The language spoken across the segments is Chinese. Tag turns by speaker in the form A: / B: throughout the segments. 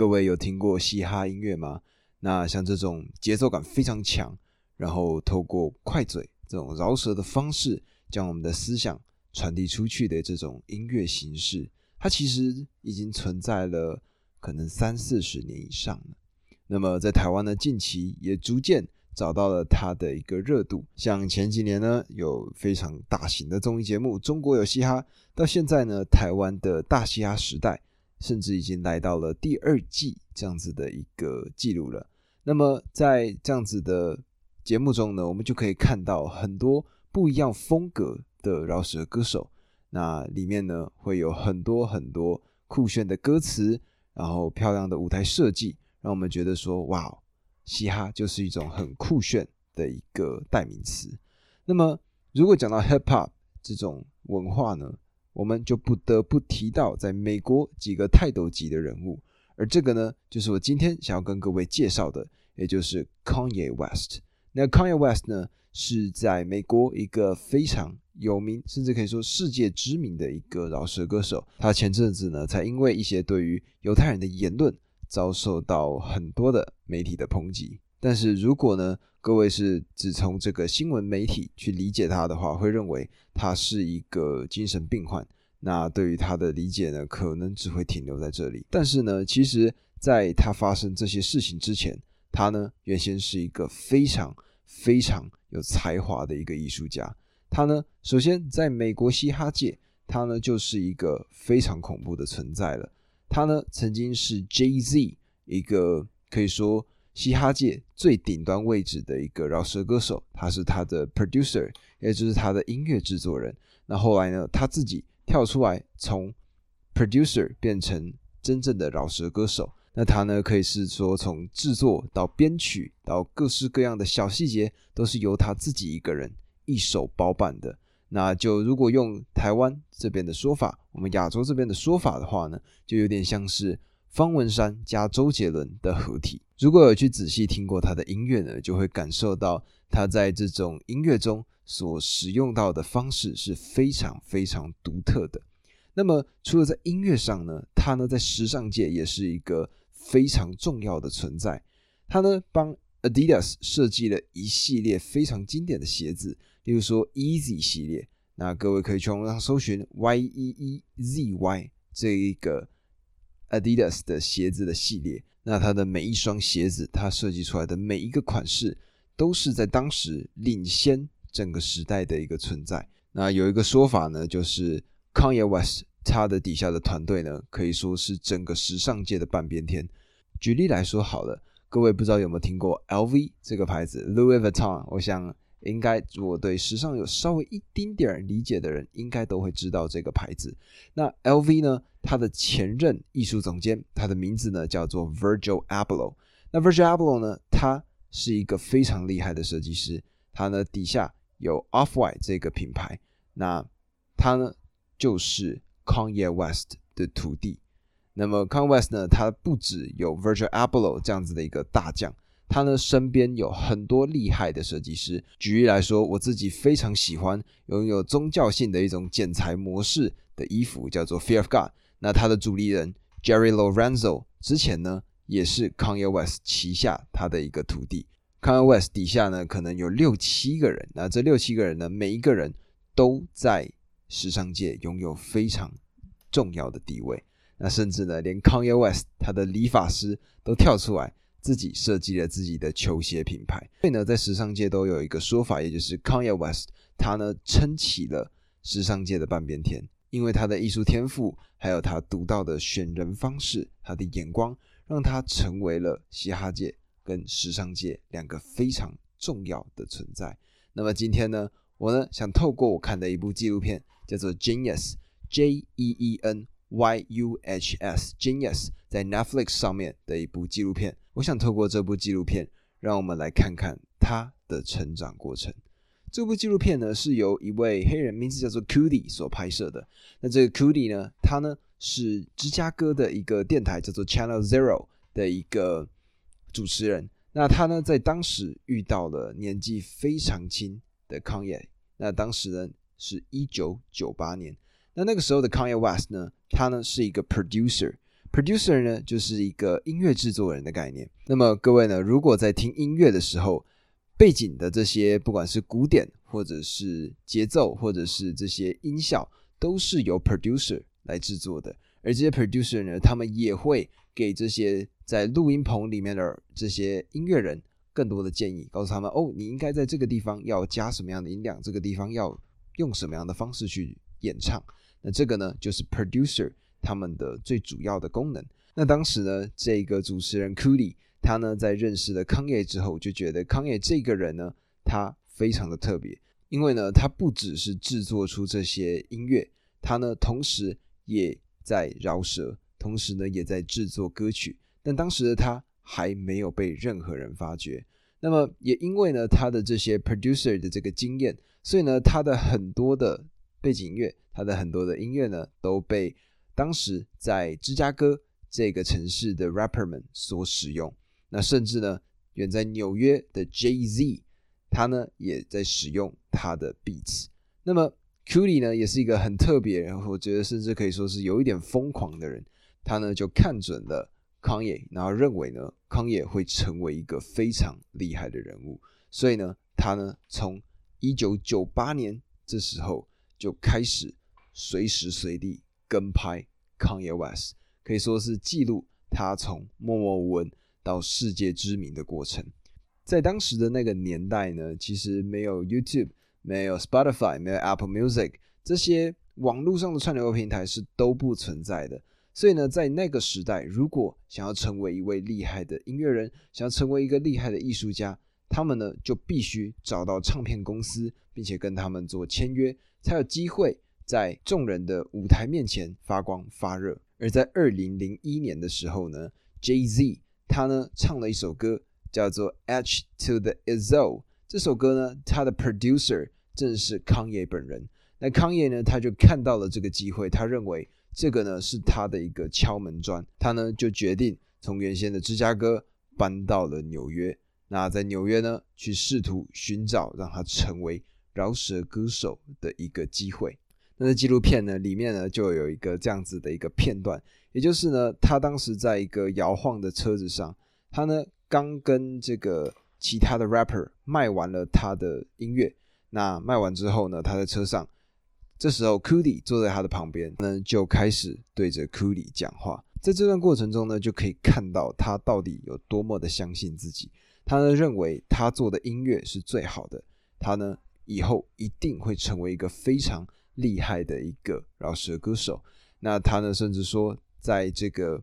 A: 各位有听过嘻哈音乐吗？那像这种节奏感非常强，然后透过快嘴这种饶舌的方式，将我们的思想传递出去的这种音乐形式，它其实已经存在了可能三四十年以上了。那么在台湾呢，近期也逐渐找到了它的一个热度。像前几年呢，有非常大型的综艺节目《中国有嘻哈》，到现在呢，台湾的大嘻哈时代。甚至已经来到了第二季这样子的一个记录了。那么在这样子的节目中呢，我们就可以看到很多不一样风格的饶舌歌手。那里面呢会有很多很多酷炫的歌词，然后漂亮的舞台设计，让我们觉得说，哇，嘻哈就是一种很酷炫的一个代名词。那么如果讲到 hip hop 这种文化呢？我们就不得不提到在美国几个泰斗级的人物，而这个呢，就是我今天想要跟各位介绍的，也就是 Kanye West。那 Kanye West 呢，是在美国一个非常有名，甚至可以说世界知名的一个饶舌歌手。他前阵子呢，才因为一些对于犹太人的言论，遭受到很多的媒体的抨击。但是如果呢，各位是只从这个新闻媒体去理解他的话，会认为他是一个精神病患。那对于他的理解呢，可能只会停留在这里。但是呢，其实在他发生这些事情之前，他呢原先是一个非常非常有才华的一个艺术家。他呢，首先在美国嘻哈界，他呢就是一个非常恐怖的存在了。他呢曾经是 Jay Z 一个可以说。嘻哈界最顶端位置的一个饶舌歌手，他是他的 producer，也就是他的音乐制作人。那后来呢，他自己跳出来，从 producer 变成真正的饶舌歌手。那他呢，可以是说从制作到编曲到各式各样的小细节，都是由他自己一个人一手包办的。那就如果用台湾这边的说法，我们亚洲这边的说法的话呢，就有点像是。方文山加周杰伦的合体，如果有去仔细听过他的音乐呢，就会感受到他在这种音乐中所使用到的方式是非常非常独特的。那么，除了在音乐上呢，他呢在时尚界也是一个非常重要的存在。他呢帮 Adidas 设计了一系列非常经典的鞋子，例如说 Easy 系列。那各位可以去网上搜寻 Y E E Z Y 这一个。Adidas 的鞋子的系列，那它的每一双鞋子，它设计出来的每一个款式，都是在当时领先整个时代的一个存在。那有一个说法呢，就是 Kanye West 他的底下的团队呢，可以说是整个时尚界的半边天。举例来说好了，各位不知道有没有听过 LV 这个牌子，Louis Vuitton，我想。应该，我对时尚有稍微一丁点儿理解的人，应该都会知道这个牌子。那 LV 呢？他的前任艺术总监，他的名字呢叫做 Virgil Abloh。那 Virgil Abloh 呢，他是一个非常厉害的设计师。他呢底下有 Off-White 这个品牌。那他呢就是 Kanye West 的徒弟。那么 Kanye West 呢，他不止有 Virgil Abloh 这样子的一个大将。他呢身边有很多厉害的设计师。举例来说，我自己非常喜欢拥有宗教性的一种剪裁模式的衣服，叫做 Fear of God。那他的主力人 Jerry Lorenzo 之前呢也是 Kanye West 旗下他的一个徒弟。Kanye West 底下呢可能有六七个人。那这六七个人呢，每一个人都在时尚界拥有非常重要的地位。那甚至呢，连 Kanye West 他的理发师都跳出来。自己设计了自己的球鞋品牌，所以呢，在时尚界都有一个说法，也就是 Kanye West，他呢撑起了时尚界的半边天，因为他的艺术天赋，还有他独到的选人方式，他的眼光，让他成为了嘻哈界跟时尚界两个非常重要的存在。那么今天呢，我呢想透过我看的一部纪录片，叫做 Genius，J E E N。Y U H S Genius 在 Netflix 上面的一部纪录片，我想透过这部纪录片，让我们来看看他的成长过程。这部纪录片呢是由一位黑人，名字叫做 Cudi 所拍摄的。那这个 Cudi 呢，他呢是芝加哥的一个电台叫做 Channel Zero 的一个主持人。那他呢在当时遇到了年纪非常轻的 Kanye。那当时呢是一九九八年。那那个时候的 Kanye West 呢？他呢是一个 producer，producer 呢就是一个音乐制作人的概念。那么各位呢，如果在听音乐的时候，背景的这些不管是鼓点，或者是节奏，或者是这些音效，都是由 producer 来制作的。而这些 producer 呢，他们也会给这些在录音棚里面的这些音乐人更多的建议，告诉他们哦，你应该在这个地方要加什么样的音量，这个地方要用什么样的方式去演唱。那这个呢，就是 producer 他们的最主要的功能。那当时呢，这个主持人 Cooly 他呢在认识了康业之后，就觉得康业这个人呢，他非常的特别，因为呢，他不只是制作出这些音乐，他呢同时也在饶舌，同时呢也在制作歌曲。但当时的他还没有被任何人发掘。那么也因为呢他的这些 producer 的这个经验，所以呢他的很多的背景音乐，他的很多的音乐呢都被当时在芝加哥这个城市的 rapper 们所使用。那甚至呢，远在纽约的 Jay Z，他呢也在使用他的 beats。那么 Cudi 呢，也是一个很特别，我觉得甚至可以说是有一点疯狂的人。他呢就看准了康也，然后认为呢康也会成为一个非常厉害的人物，所以呢他呢从一九九八年这时候就开始随时随地跟拍康也 West，可以说是记录他从默默无闻。到世界知名的过程，在当时的那个年代呢，其实没有 YouTube，没有 Spotify，没有 Apple Music 这些网络上的串流平台是都不存在的。所以呢，在那个时代，如果想要成为一位厉害的音乐人，想要成为一个厉害的艺术家，他们呢就必须找到唱片公司，并且跟他们做签约，才有机会在众人的舞台面前发光发热。而在二零零一年的时候呢，Jay Z。他呢唱了一首歌，叫做《H to the Izzo》。这首歌呢，他的 producer 正是康爷本人。那康爷呢，他就看到了这个机会，他认为这个呢是他的一个敲门砖。他呢就决定从原先的芝加哥搬到了纽约。那在纽约呢，去试图寻找让他成为饶舌歌手的一个机会。那纪录片呢里面呢，就有一个这样子的一个片段。也就是呢，他当时在一个摇晃的车子上，他呢刚跟这个其他的 rapper 卖完了他的音乐。那卖完之后呢，他在车上，这时候 Cudi 坐在他的旁边，呢就开始对着 Cudi 讲话。在这段过程中呢，就可以看到他到底有多么的相信自己。他呢认为他做的音乐是最好的，他呢以后一定会成为一个非常厉害的一个饶舌歌手。那他呢甚至说。在这个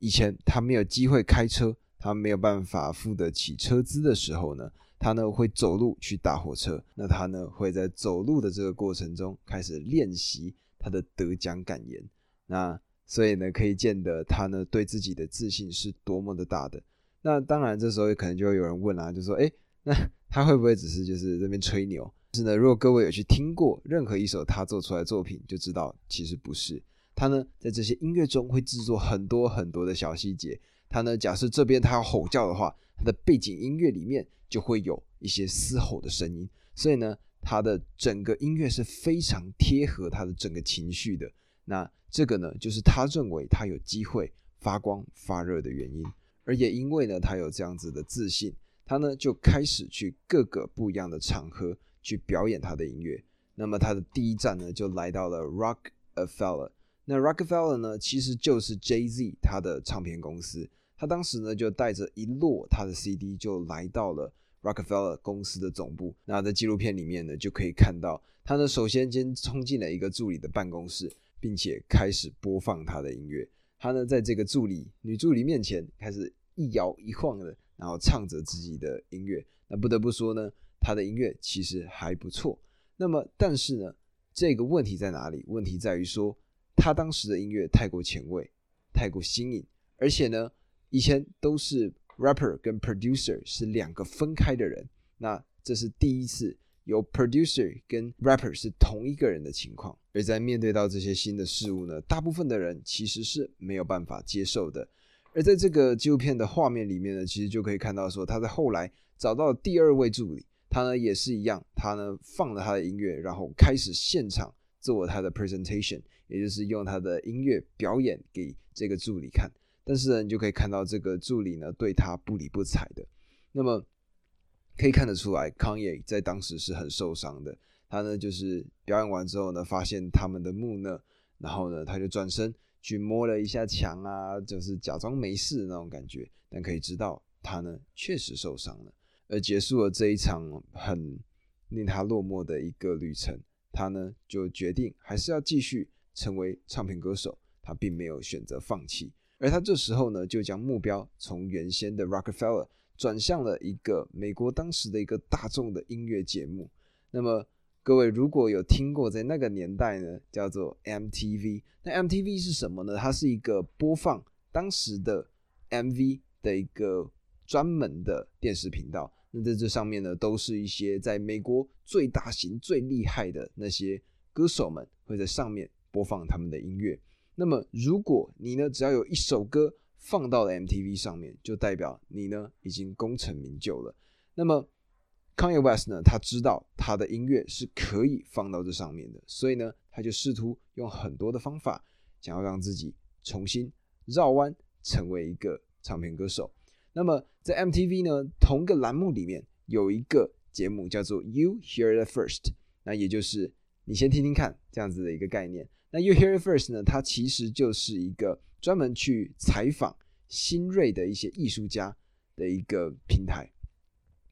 A: 以前，他没有机会开车，他没有办法付得起车资的时候呢，他呢会走路去搭火车。那他呢会在走路的这个过程中开始练习他的得奖感言。那所以呢，可以见得他呢对自己的自信是多么的大的。那当然，这时候可能就会有人问啊，就说：哎，那他会不会只是就是这边吹牛？是呢，如果各位有去听过任何一首他做出来的作品，就知道其实不是。他呢，在这些音乐中会制作很多很多的小细节。他呢，假设这边他要吼叫的话，他的背景音乐里面就会有一些嘶吼的声音。所以呢，他的整个音乐是非常贴合他的整个情绪的。那这个呢，就是他认为他有机会发光发热的原因。而也因为呢，他有这样子的自信，他呢就开始去各个不一样的场合去表演他的音乐。那么他的第一站呢，就来到了 Rockefeller。那 Rockefeller 呢，其实就是 Jay Z 他的唱片公司。他当时呢，就带着一摞他的 CD 就来到了 Rockefeller 公司的总部。那在纪录片里面呢，就可以看到他呢，首先先冲进了一个助理的办公室，并且开始播放他的音乐。他呢，在这个助理女助理面前开始一摇一晃的，然后唱着自己的音乐。那不得不说呢，他的音乐其实还不错。那么，但是呢，这个问题在哪里？问题在于说。他当时的音乐太过前卫，太过新颖，而且呢，以前都是 rapper 跟 producer 是两个分开的人，那这是第一次有 producer 跟 rapper 是同一个人的情况。而在面对到这些新的事物呢，大部分的人其实是没有办法接受的。而在这个纪录片的画面里面呢，其实就可以看到说，他在后来找到第二位助理，他呢也是一样，他呢放了他的音乐，然后开始现场。做他的 presentation，也就是用他的音乐表演给这个助理看。但是呢，你就可以看到这个助理呢对他不理不睬的。那么可以看得出来，康也在当时是很受伤的。他呢就是表演完之后呢，发现他们的木讷，然后呢他就转身去摸了一下墙啊，就是假装没事那种感觉。但可以知道，他呢确实受伤了，而结束了这一场很令他落寞的一个旅程。他呢就决定还是要继续成为唱片歌手，他并没有选择放弃。而他这时候呢，就将目标从原先的 Rockefeller 转向了一个美国当时的一个大众的音乐节目。那么各位如果有听过，在那个年代呢，叫做 MTV。那 MTV 是什么呢？它是一个播放当时的 MV 的一个专门的电视频道。那在这上面呢，都是一些在美国最大型、最厉害的那些歌手们会在上面播放他们的音乐。那么，如果你呢，只要有一首歌放到了 MTV 上面，就代表你呢已经功成名就了。那么，Kanye West 呢，他知道他的音乐是可以放到这上面的，所以呢，他就试图用很多的方法，想要让自己重新绕弯，成为一个唱片歌手。那么，在 MTV 呢，同个栏目里面有一个节目叫做 You Hear It First，那也就是你先听听看这样子的一个概念。那 You Hear It First 呢？它其实就是一个专门去采访新锐的一些艺术家的一个平台。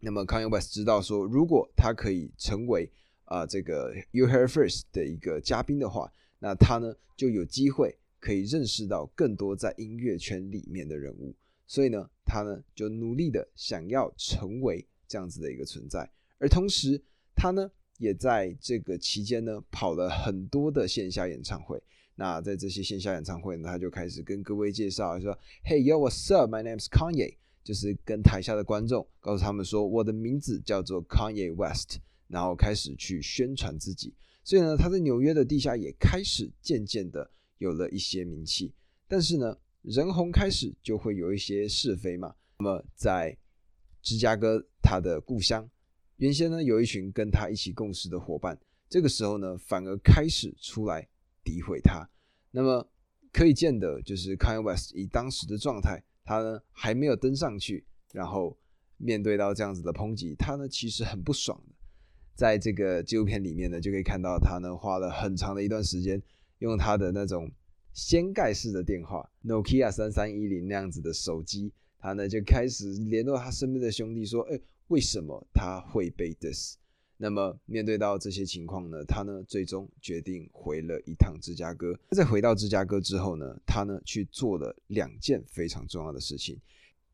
A: 那么 Kanye West 知道说，如果他可以成为啊这个 You Hear It First 的一个嘉宾的话，那他呢就有机会可以认识到更多在音乐圈里面的人物。所以呢，他呢就努力的想要成为这样子的一个存在，而同时他呢。也在这个期间呢，跑了很多的线下演唱会。那在这些线下演唱会呢，他就开始跟各位介绍说：“Hey yo, what's up? My name is Kanye。”就是跟台下的观众告诉他们说：“我的名字叫做 Kanye West。”然后开始去宣传自己。所以呢，他在纽约的地下也开始渐渐的有了一些名气。但是呢，人红开始就会有一些是非嘛。那么在芝加哥，他的故乡。原先呢，有一群跟他一起共事的伙伴，这个时候呢，反而开始出来诋毁他。那么可以见的，就是 Kanye West 以当时的状态，他呢还没有登上去，然后面对到这样子的抨击，他呢其实很不爽的。在这个纪录片里面呢，就可以看到他呢花了很长的一段时间，用他的那种掀盖式的电话，Nokia 三三一零那样子的手机，他呢就开始联络他身边的兄弟说：“哎。”为什么他会被 dis？那么面对到这些情况呢？他呢最终决定回了一趟芝加哥。在回到芝加哥之后呢，他呢去做了两件非常重要的事情。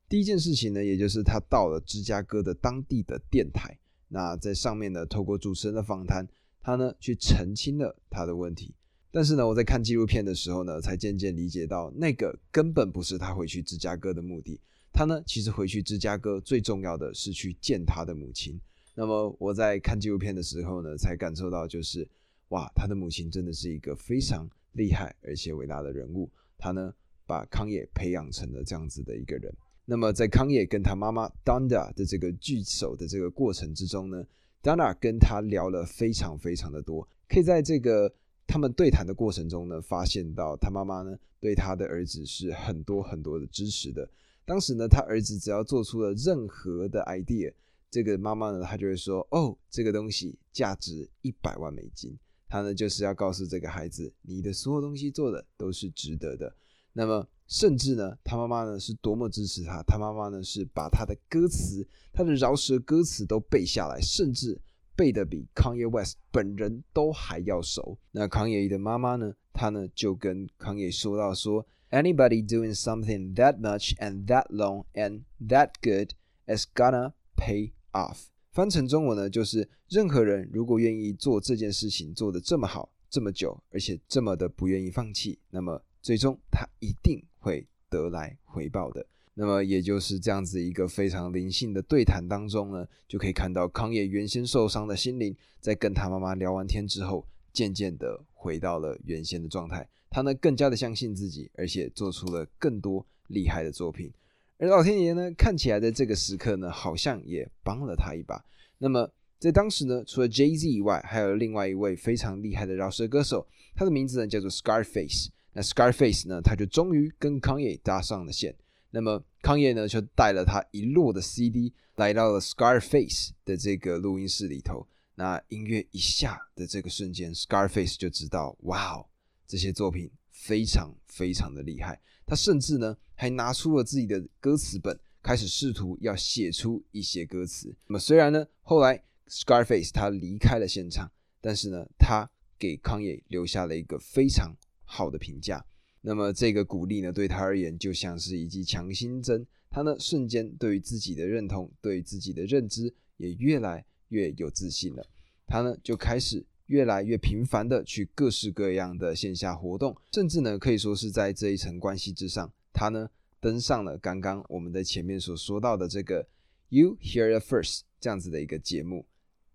A: 第一件事情呢，也就是他到了芝加哥的当地的电台。那在上面呢，透过主持人的访谈，他呢去澄清了他的问题。但是呢，我在看纪录片的时候呢，才渐渐理解到，那个根本不是他回去芝加哥的目的。他呢，其实回去芝加哥最重要的是去见他的母亲。那么我在看纪录片的时候呢，才感受到就是，哇，他的母亲真的是一个非常厉害而且伟大的人物。他呢，把康也培养成了这样子的一个人。那么在康也跟他妈妈 Donda 的这个聚首的这个过程之中呢，Donda 跟他聊了非常非常的多。可以在这个他们对谈的过程中呢，发现到他妈妈呢对他的儿子是很多很多的支持的。当时呢，他儿子只要做出了任何的 idea，这个妈妈呢，她就会说：“哦，这个东西价值一百万美金。”他呢，就是要告诉这个孩子，你的所有东西做的都是值得的。那么，甚至呢，他妈妈呢是多么支持他，他妈妈呢是把他的歌词，他的饶舌歌词都背下来，甚至背的比 Kanye West 本人都还要熟。那康也的妈妈呢，她呢就跟康也说到说。Anybody doing something that much and that long and that good is gonna pay off。翻成中文呢，就是任何人如果愿意做这件事情做得这么好、这么久，而且这么的不愿意放弃，那么最终他一定会得来回报的。那么也就是这样子一个非常灵性的对谈当中呢，就可以看到康也原先受伤的心灵，在跟他妈妈聊完天之后，渐渐的回到了原先的状态。他呢更加的相信自己，而且做出了更多厉害的作品。而老天爷呢，看起来在这个时刻呢，好像也帮了他一把。那么在当时呢，除了 Jay Z 以外，还有另外一位非常厉害的饶舌歌手，他的名字呢叫做 Scarface。那 Scarface 呢，他就终于跟康也搭上了线。那么 Kanye 呢，就带了他一摞的 CD 来到了 Scarface 的这个录音室里头。那音乐一下的这个瞬间，Scarface 就知道，哇哦，这些作品非常非常的厉害。他甚至呢，还拿出了自己的歌词本，开始试图要写出一些歌词。那么虽然呢，后来 Scarface 他离开了现场，但是呢，他给 Kanye 留下了一个非常好的评价。那么这个鼓励呢，对他而言就像是一剂强心针。他呢，瞬间对于自己的认同、对自己的认知也越来越有自信了。他呢，就开始越来越频繁的去各式各样的线下活动，甚至呢，可以说是在这一层关系之上，他呢登上了刚刚我们在前面所说到的这个 You Hear It First 这样子的一个节目。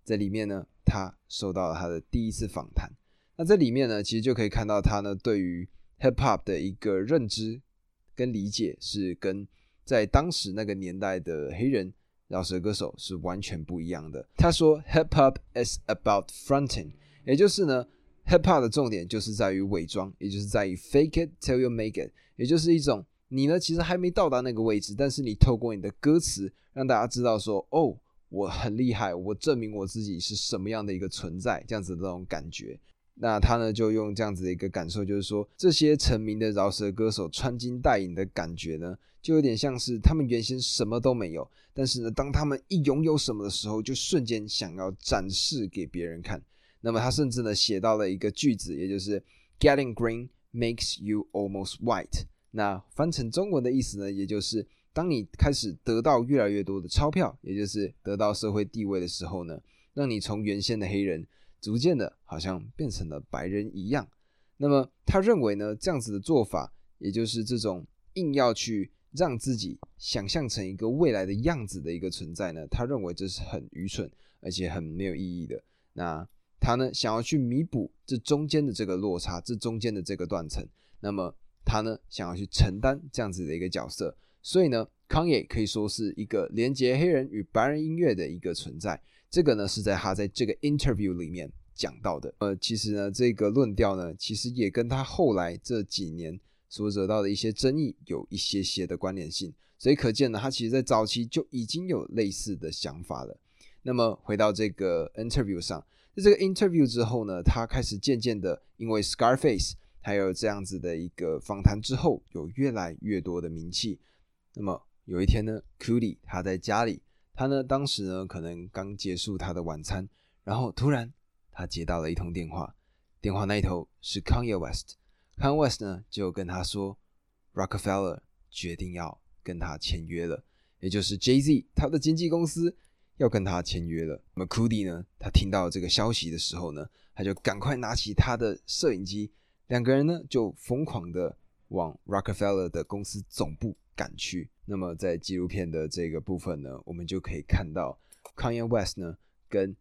A: 在里面呢，他受到了他的第一次访谈。那这里面呢，其实就可以看到他呢对于 hip hop 的一个认知跟理解，是跟在当时那个年代的黑人饶舌歌手是完全不一样的。他说，hip hop is about fronting，也就是呢，hip hop 的重点就是在于伪装，也就是在于 fake it till you make it，也就是一种你呢其实还没到达那个位置，但是你透过你的歌词让大家知道说，哦。我很厉害，我证明我自己是什么样的一个存在，这样子的那种感觉。那他呢，就用这样子的一个感受，就是说，这些成名的饶舌歌手穿金戴银的感觉呢，就有点像是他们原先什么都没有，但是呢，当他们一拥有什么的时候，就瞬间想要展示给别人看。那么他甚至呢，写到了一个句子，也就是 “Getting green makes you almost white”。那翻成中文的意思呢，也就是。当你开始得到越来越多的钞票，也就是得到社会地位的时候呢，让你从原先的黑人逐渐的，好像变成了白人一样。那么他认为呢，这样子的做法，也就是这种硬要去让自己想象成一个未来的样子的一个存在呢，他认为这是很愚蠢而且很没有意义的。那他呢，想要去弥补这中间的这个落差，这中间的这个断层，那么他呢，想要去承担这样子的一个角色。所以呢，康也可以说是一个连接黑人与白人音乐的一个存在。这个呢是在他在这个 interview 里面讲到的。呃，其实呢，这个论调呢，其实也跟他后来这几年所惹到的一些争议有一些些的关联性。所以可见呢，他其实在早期就已经有类似的想法了。那么回到这个 interview 上，在这个 interview 之后呢，他开始渐渐的因为 Scarface 还有这样子的一个访谈之后，有越来越多的名气。那么有一天呢 c u d y 他在家里，他呢当时呢可能刚结束他的晚餐，然后突然他接到了一通电话，电话那一头是 Kanye West，Kanye West 呢就跟他说，Rockefeller 决定要跟他签约了，也就是 Jay Z 他的经纪公司要跟他签约了。那么 Cudi 呢，他听到这个消息的时候呢，他就赶快拿起他的摄影机，两个人呢就疯狂的往 Rockefeller 的公司总部。赶去，那么在纪录片的这个部分呢，我们就可以看到 Kanye West 呢跟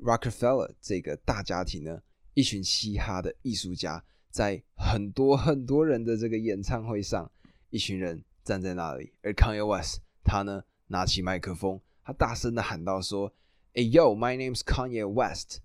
A: Rockefeller 这个大家庭呢，一群嘻哈的艺术家，在很多很多人的这个演唱会上，一群人站在那里，而 Kanye West 他呢拿起麦克风，他大声的喊道说：“哎，Yo, my name's Kanye West，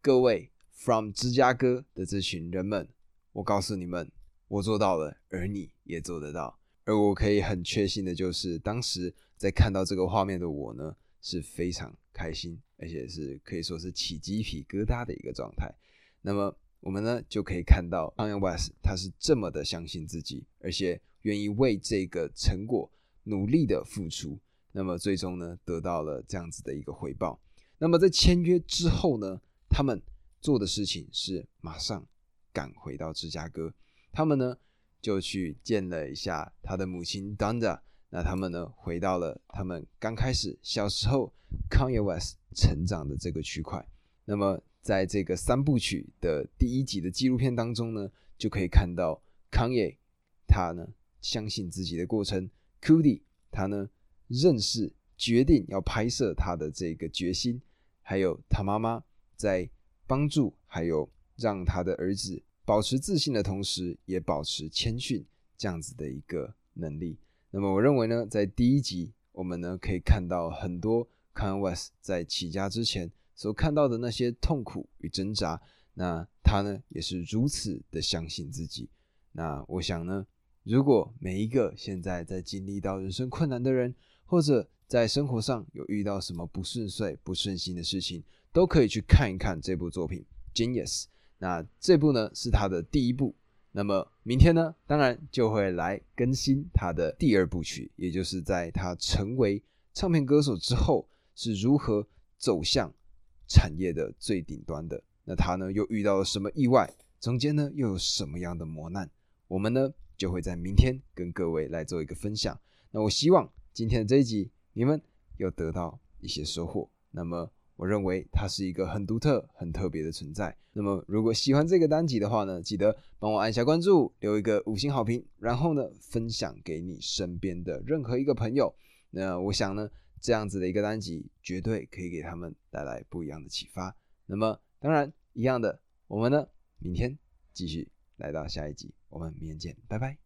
A: 各位 from 芝加哥的这群人们，我告诉你们，我做到了，而你也做得到。”而我可以很确信的就是，当时在看到这个画面的我呢，是非常开心，而且是可以说是起鸡皮疙瘩的一个状态。那么我们呢，就可以看到 Kanye West 他是这么的相信自己，而且愿意为这个成果努力的付出。那么最终呢，得到了这样子的一个回报。那么在签约之后呢，他们做的事情是马上赶回到芝加哥，他们呢。就去见了一下他的母亲 Donda，那他们呢回到了他们刚开始小时候 Kanye West 成长的这个区块。那么在这个三部曲的第一集的纪录片当中呢，就可以看到 Kanye 他呢相信自己的过程 c u d y 他呢认识决定要拍摄他的这个决心，还有他妈妈在帮助，还有让他的儿子。保持自信的同时，也保持谦逊，这样子的一个能力。那么，我认为呢，在第一集，我们呢可以看到很多康 West 在起家之前所看到的那些痛苦与挣扎，那他呢也是如此的相信自己。那我想呢，如果每一个现在在经历到人生困难的人，或者在生活上有遇到什么不顺遂、不顺心的事情，都可以去看一看这部作品《Genius》。那这部呢是他的第一部。那么明天呢，当然就会来更新他的第二部曲，也就是在他成为唱片歌手之后是如何走向产业的最顶端的。那他呢又遇到了什么意外？中间呢又有什么样的磨难？我们呢就会在明天跟各位来做一个分享。那我希望今天的这一集你们又得到一些收获。那么。我认为它是一个很独特、很特别的存在。那么，如果喜欢这个单集的话呢，记得帮我按下关注，留一个五星好评，然后呢，分享给你身边的任何一个朋友。那我想呢，这样子的一个单集绝对可以给他们带来不一样的启发。那么，当然一样的，我们呢，明天继续来到下一集，我们明天见，拜拜。